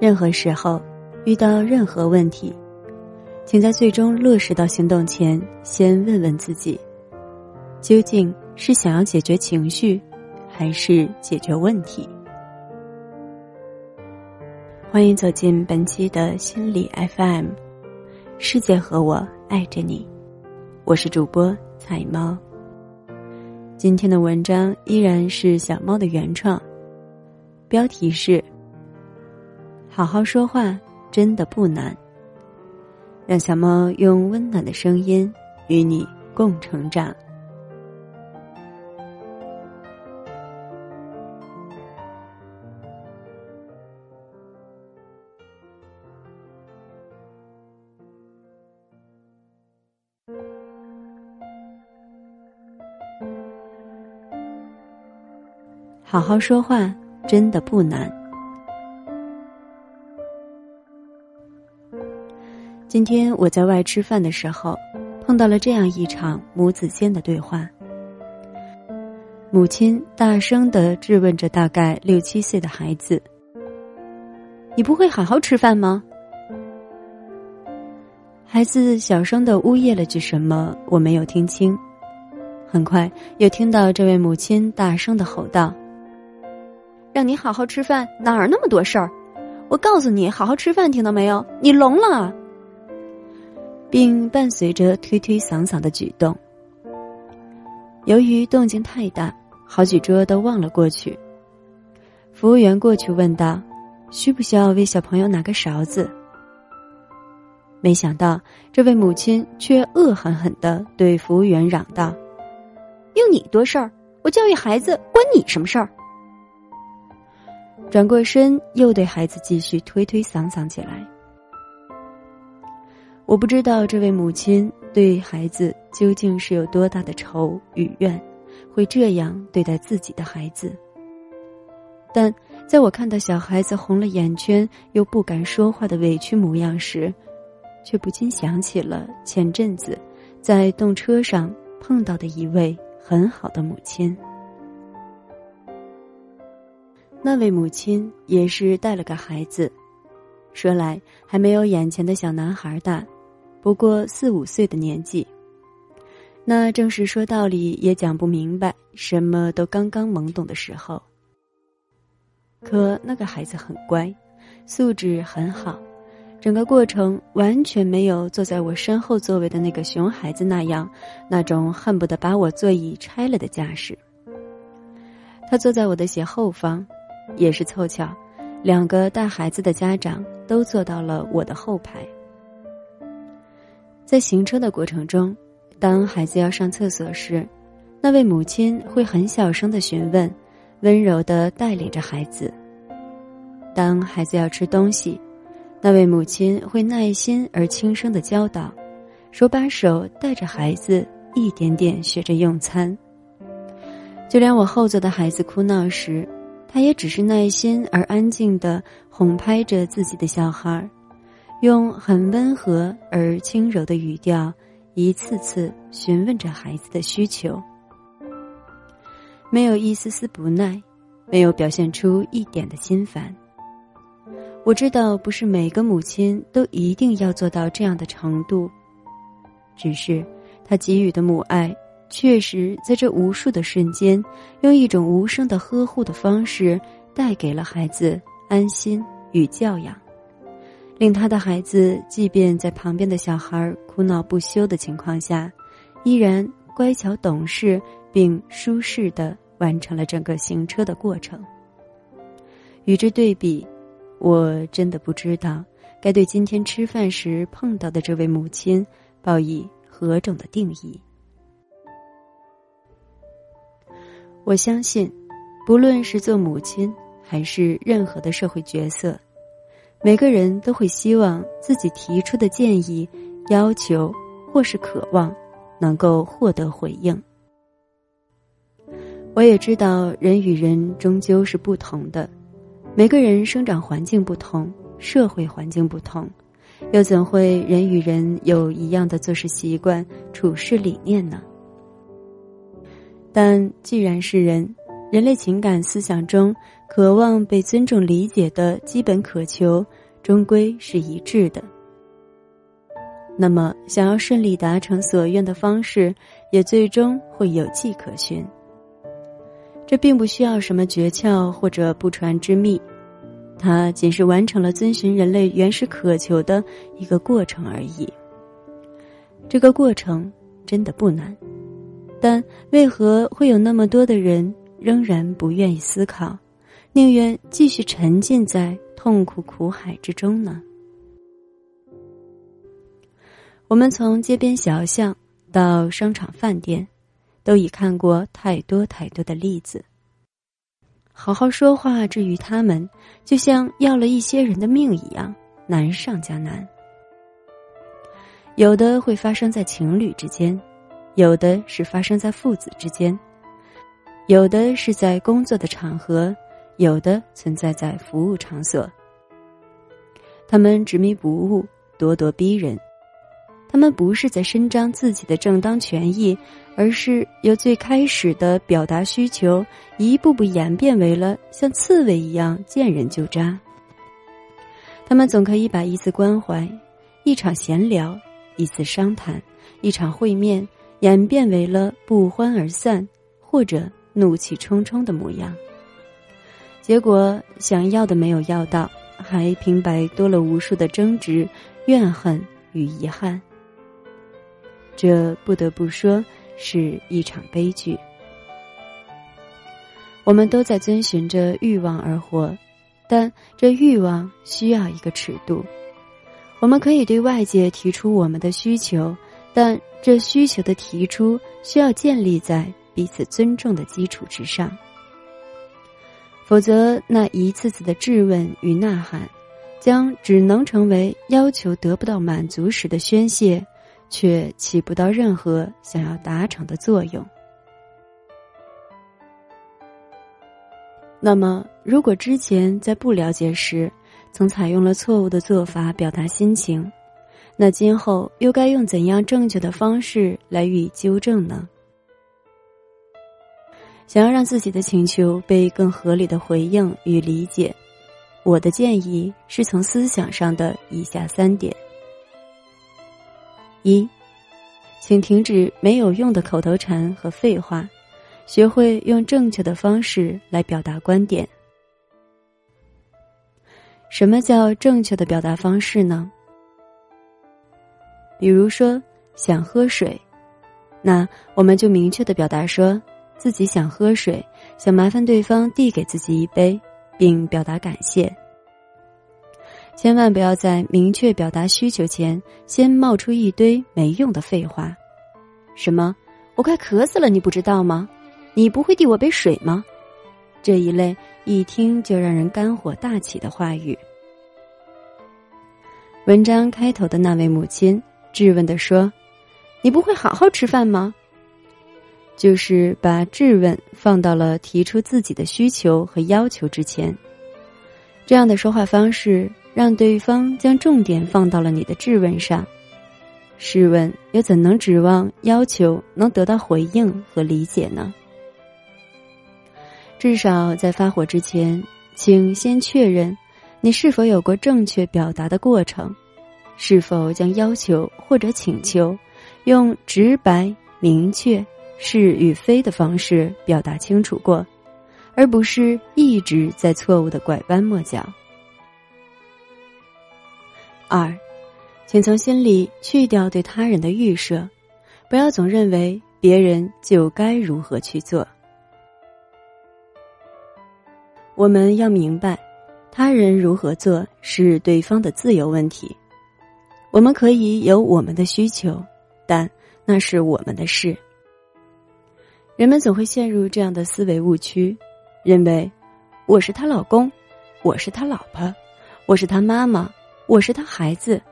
任何时候遇到任何问题，请在最终落实到行动前，先问问自己：究竟是想要解决情绪，还是解决问题？欢迎走进本期的心理 FM，世界和我爱着你，我是主播彩猫。今天的文章依然是小猫的原创，标题是。好好说话真的不难。让小猫用温暖的声音与你共成长。好好说话真的不难。今天我在外吃饭的时候，碰到了这样一场母子间的对话。母亲大声的质问着大概六七岁的孩子：“你不会好好吃饭吗？”孩子小声的呜咽了句什么，我没有听清。很快又听到这位母亲大声的吼道：“让你好好吃饭，哪儿那么多事儿？我告诉你，好好吃饭，听到没有？你聋了！”并伴随着推推搡搡的举动。由于动静太大，好几桌都望了过去。服务员过去问道：“需不需要为小朋友拿个勺子？”没想到，这位母亲却恶狠狠的对服务员嚷道：“用你多事儿！我教育孩子，关你什么事儿？”转过身，又对孩子继续推推搡搡起来。我不知道这位母亲对孩子究竟是有多大的仇与怨，会这样对待自己的孩子。但在我看到小孩子红了眼圈又不敢说话的委屈模样时，却不禁想起了前阵子在动车上碰到的一位很好的母亲。那位母亲也是带了个孩子，说来还没有眼前的小男孩大。不过四五岁的年纪，那正是说道理也讲不明白，什么都刚刚懵懂的时候。可那个孩子很乖，素质很好，整个过程完全没有坐在我身后座位的那个熊孩子那样，那种恨不得把我座椅拆了的架势。他坐在我的斜后方，也是凑巧，两个带孩子的家长都坐到了我的后排。在行车的过程中，当孩子要上厕所时，那位母亲会很小声的询问，温柔的带领着孩子。当孩子要吃东西，那位母亲会耐心而轻声的教导，手把手带着孩子一点点学着用餐。就连我后座的孩子哭闹时，他也只是耐心而安静的哄拍着自己的小孩儿。用很温和而轻柔的语调，一次次询问着孩子的需求，没有一丝丝不耐，没有表现出一点的心烦。我知道，不是每个母亲都一定要做到这样的程度，只是他给予的母爱，确实在这无数的瞬间，用一种无声的呵护的方式，带给了孩子安心与教养。令他的孩子，即便在旁边的小孩哭闹不休的情况下，依然乖巧懂事，并舒适的完成了整个行车的过程。与之对比，我真的不知道该对今天吃饭时碰到的这位母亲报以何种的定义。我相信，不论是做母亲，还是任何的社会角色。每个人都会希望自己提出的建议、要求或是渴望，能够获得回应。我也知道人与人终究是不同的，每个人生长环境不同，社会环境不同，又怎会人与人有一样的做事习惯、处事理念呢？但既然是人，人类情感思想中渴望被尊重理解的基本渴求，终归是一致的。那么，想要顺利达成所愿的方式，也最终会有迹可循。这并不需要什么诀窍或者不传之秘，它仅是完成了遵循人类原始渴求的一个过程而已。这个过程真的不难，但为何会有那么多的人仍然不愿意思考，宁愿继续沉浸在痛苦苦海之中呢？我们从街边小巷到商场饭店，都已看过太多太多的例子。好好说话，至于他们，就像要了一些人的命一样，难上加难。有的会发生在情侣之间，有的是发生在父子之间，有的是在工作的场合，有的存在在服务场所。他们执迷不悟，咄咄逼人。他们不是在伸张自己的正当权益，而是由最开始的表达需求，一步步演变为了像刺猬一样见人就扎。他们总可以把一次关怀、一场闲聊、一次商谈、一场会面，演变为了不欢而散，或者怒气冲冲的模样。结果想要的没有要到，还平白多了无数的争执、怨恨与遗憾。这不得不说是一场悲剧。我们都在遵循着欲望而活，但这欲望需要一个尺度。我们可以对外界提出我们的需求，但这需求的提出需要建立在彼此尊重的基础之上。否则，那一次次的质问与呐喊，将只能成为要求得不到满足时的宣泄。却起不到任何想要达成的作用。那么，如果之前在不了解时曾采用了错误的做法表达心情，那今后又该用怎样正确的方式来予以纠正呢？想要让自己的请求被更合理的回应与理解，我的建议是从思想上的以下三点。一，请停止没有用的口头禅和废话，学会用正确的方式来表达观点。什么叫正确的表达方式呢？比如说想喝水，那我们就明确的表达说自己想喝水，想麻烦对方递给自己一杯，并表达感谢。千万不要在明确表达需求前，先冒出一堆没用的废话，什么“我快渴死了，你不知道吗？你不会递我杯水吗？”这一类一听就让人肝火大起的话语。文章开头的那位母亲质问的说：“你不会好好吃饭吗？”就是把质问放到了提出自己的需求和要求之前，这样的说话方式。让对方将重点放到了你的质问上，试问又怎能指望要求能得到回应和理解呢？至少在发火之前，请先确认你是否有过正确表达的过程，是否将要求或者请求用直白、明确、是与非的方式表达清楚过，而不是一直在错误的拐弯抹角。二，请从心里去掉对他人的预设，不要总认为别人就该如何去做。我们要明白，他人如何做是对方的自由问题。我们可以有我们的需求，但那是我们的事。人们总会陷入这样的思维误区，认为我是她老公，我是她老婆，我是她妈妈。我是他孩子，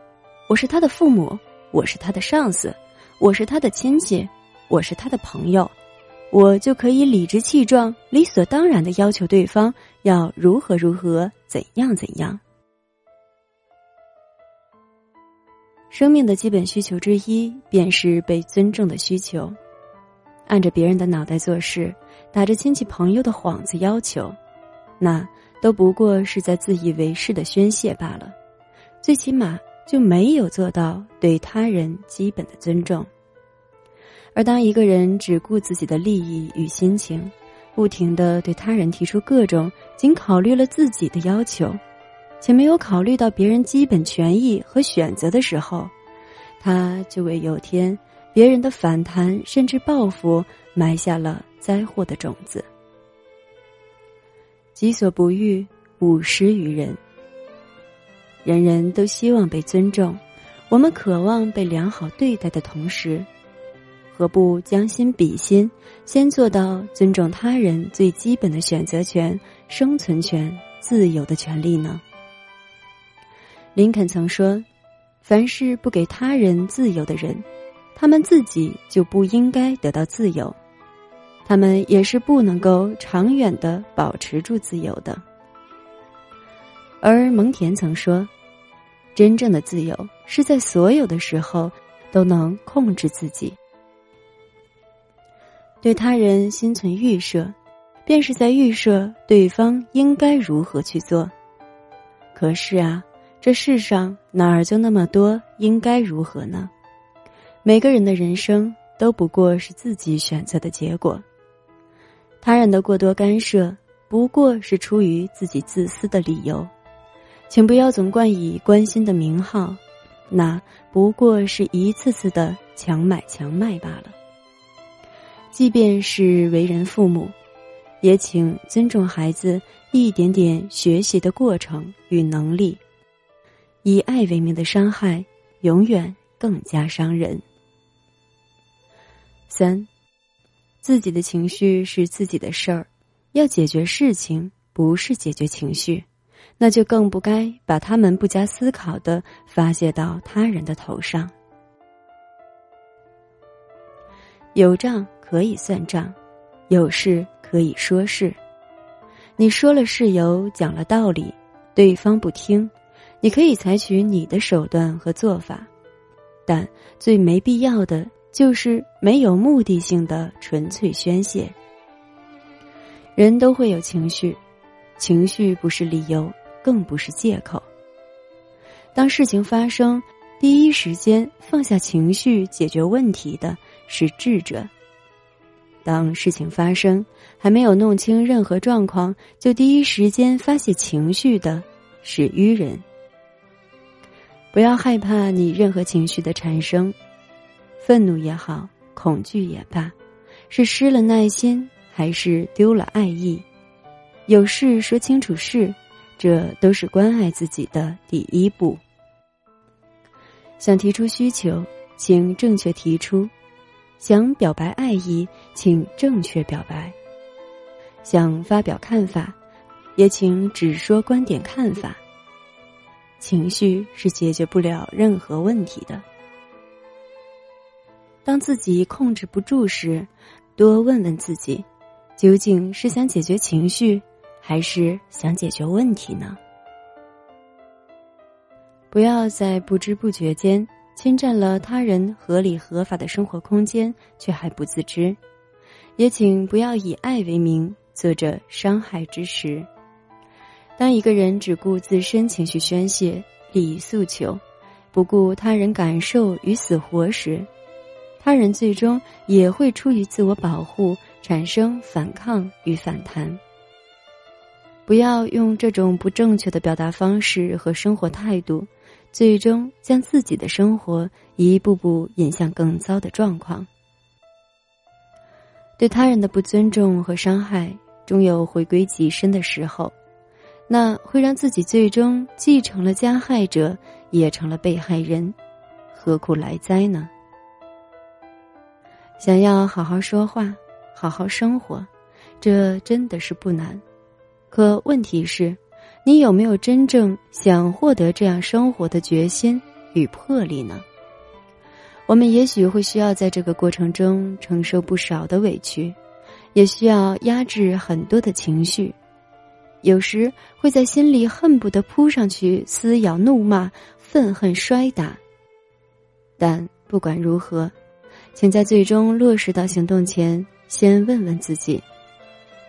我是他的父母，我是他的上司，我是他的亲戚，我是他的朋友，我就可以理直气壮、理所当然的要求对方要如何如何、怎样怎样。生命的基本需求之一便是被尊重的需求，按着别人的脑袋做事，打着亲戚朋友的幌子要求，那都不过是在自以为是的宣泄罢了。最起码就没有做到对他人基本的尊重。而当一个人只顾自己的利益与心情，不停的对他人提出各种仅考虑了自己的要求，且没有考虑到别人基本权益和选择的时候，他就为有天别人的反弹甚至报复埋下了灾祸的种子。己所不欲，勿施于人。人人都希望被尊重，我们渴望被良好对待的同时。何不将心比心，先做到尊重他人最基本的选择权、生存权、自由的权利呢？林肯曾说：“凡是不给他人自由的人，他们自己就不应该得到自由，他们也是不能够长远的保持住自由的。”而蒙恬曾说：“真正的自由是在所有的时候都能控制自己。”对他人心存预设，便是在预设对方应该如何去做。可是啊，这世上哪儿就那么多应该如何呢？每个人的人生都不过是自己选择的结果，他人的过多干涉不过是出于自己自私的理由。请不要总冠以关心的名号，那不过是一次次的强买强卖罢了。即便是为人父母，也请尊重孩子一点点学习的过程与能力。以爱为名的伤害，永远更加伤人。三，自己的情绪是自己的事儿，要解决事情，不是解决情绪，那就更不该把他们不加思考的发泄到他人的头上。有账。可以算账，有事可以说事。你说了事由，讲了道理，对方不听，你可以采取你的手段和做法，但最没必要的就是没有目的性的纯粹宣泄。人都会有情绪，情绪不是理由，更不是借口。当事情发生，第一时间放下情绪解决问题的是智者。当事情发生，还没有弄清任何状况，就第一时间发泄情绪的，是愚人。不要害怕你任何情绪的产生，愤怒也好，恐惧也罢，是失了耐心，还是丢了爱意？有事说清楚事，这都是关爱自己的第一步。想提出需求，请正确提出。想表白爱意，请正确表白；想发表看法，也请只说观点看法。情绪是解决不了任何问题的。当自己控制不住时，多问问自己，究竟是想解决情绪，还是想解决问题呢？不要在不知不觉间。侵占了他人合理合法的生活空间，却还不自知，也请不要以爱为名做着伤害之事。当一个人只顾自身情绪宣泄、利益诉求，不顾他人感受与死活时，他人最终也会出于自我保护产生反抗与反弹。不要用这种不正确的表达方式和生活态度。最终将自己的生活一步步引向更糟的状况。对他人的不尊重和伤害，终有回归己身的时候，那会让自己最终既成了加害者，也成了被害人，何苦来哉呢？想要好好说话，好好生活，这真的是不难，可问题是。你有没有真正想获得这样生活的决心与魄力呢？我们也许会需要在这个过程中承受不少的委屈，也需要压制很多的情绪，有时会在心里恨不得扑上去撕咬、怒骂、愤恨、摔打。但不管如何，请在最终落实到行动前，先问问自己：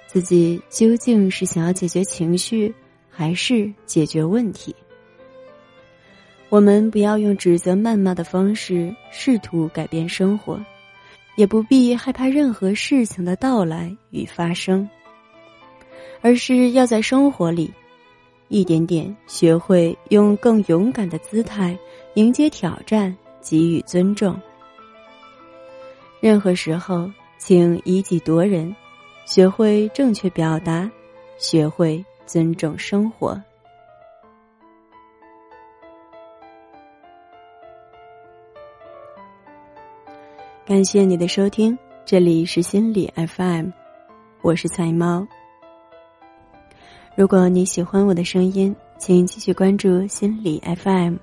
自己究竟是想要解决情绪，还是解决问题。我们不要用指责、谩骂的方式试图改变生活，也不必害怕任何事情的到来与发生，而是要在生活里，一点点学会用更勇敢的姿态迎接挑战，给予尊重。任何时候，请以己度人，学会正确表达，学会尊重生活。感谢你的收听，这里是心理 FM，我是菜猫。如果你喜欢我的声音，请继续关注心理 FM，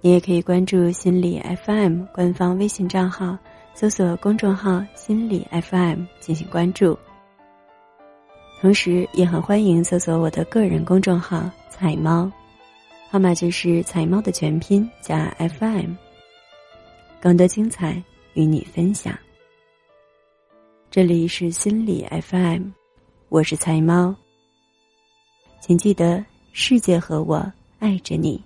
你也可以关注心理 FM 官方微信账号，搜索公众号“心理 FM” 进行关注。同时，也很欢迎搜索我的个人公众号“彩猫”，号码就是“彩猫”的全拼加 FM，更多精彩。与你分享。这里是心理 FM，我是菜猫。请记得，世界和我爱着你。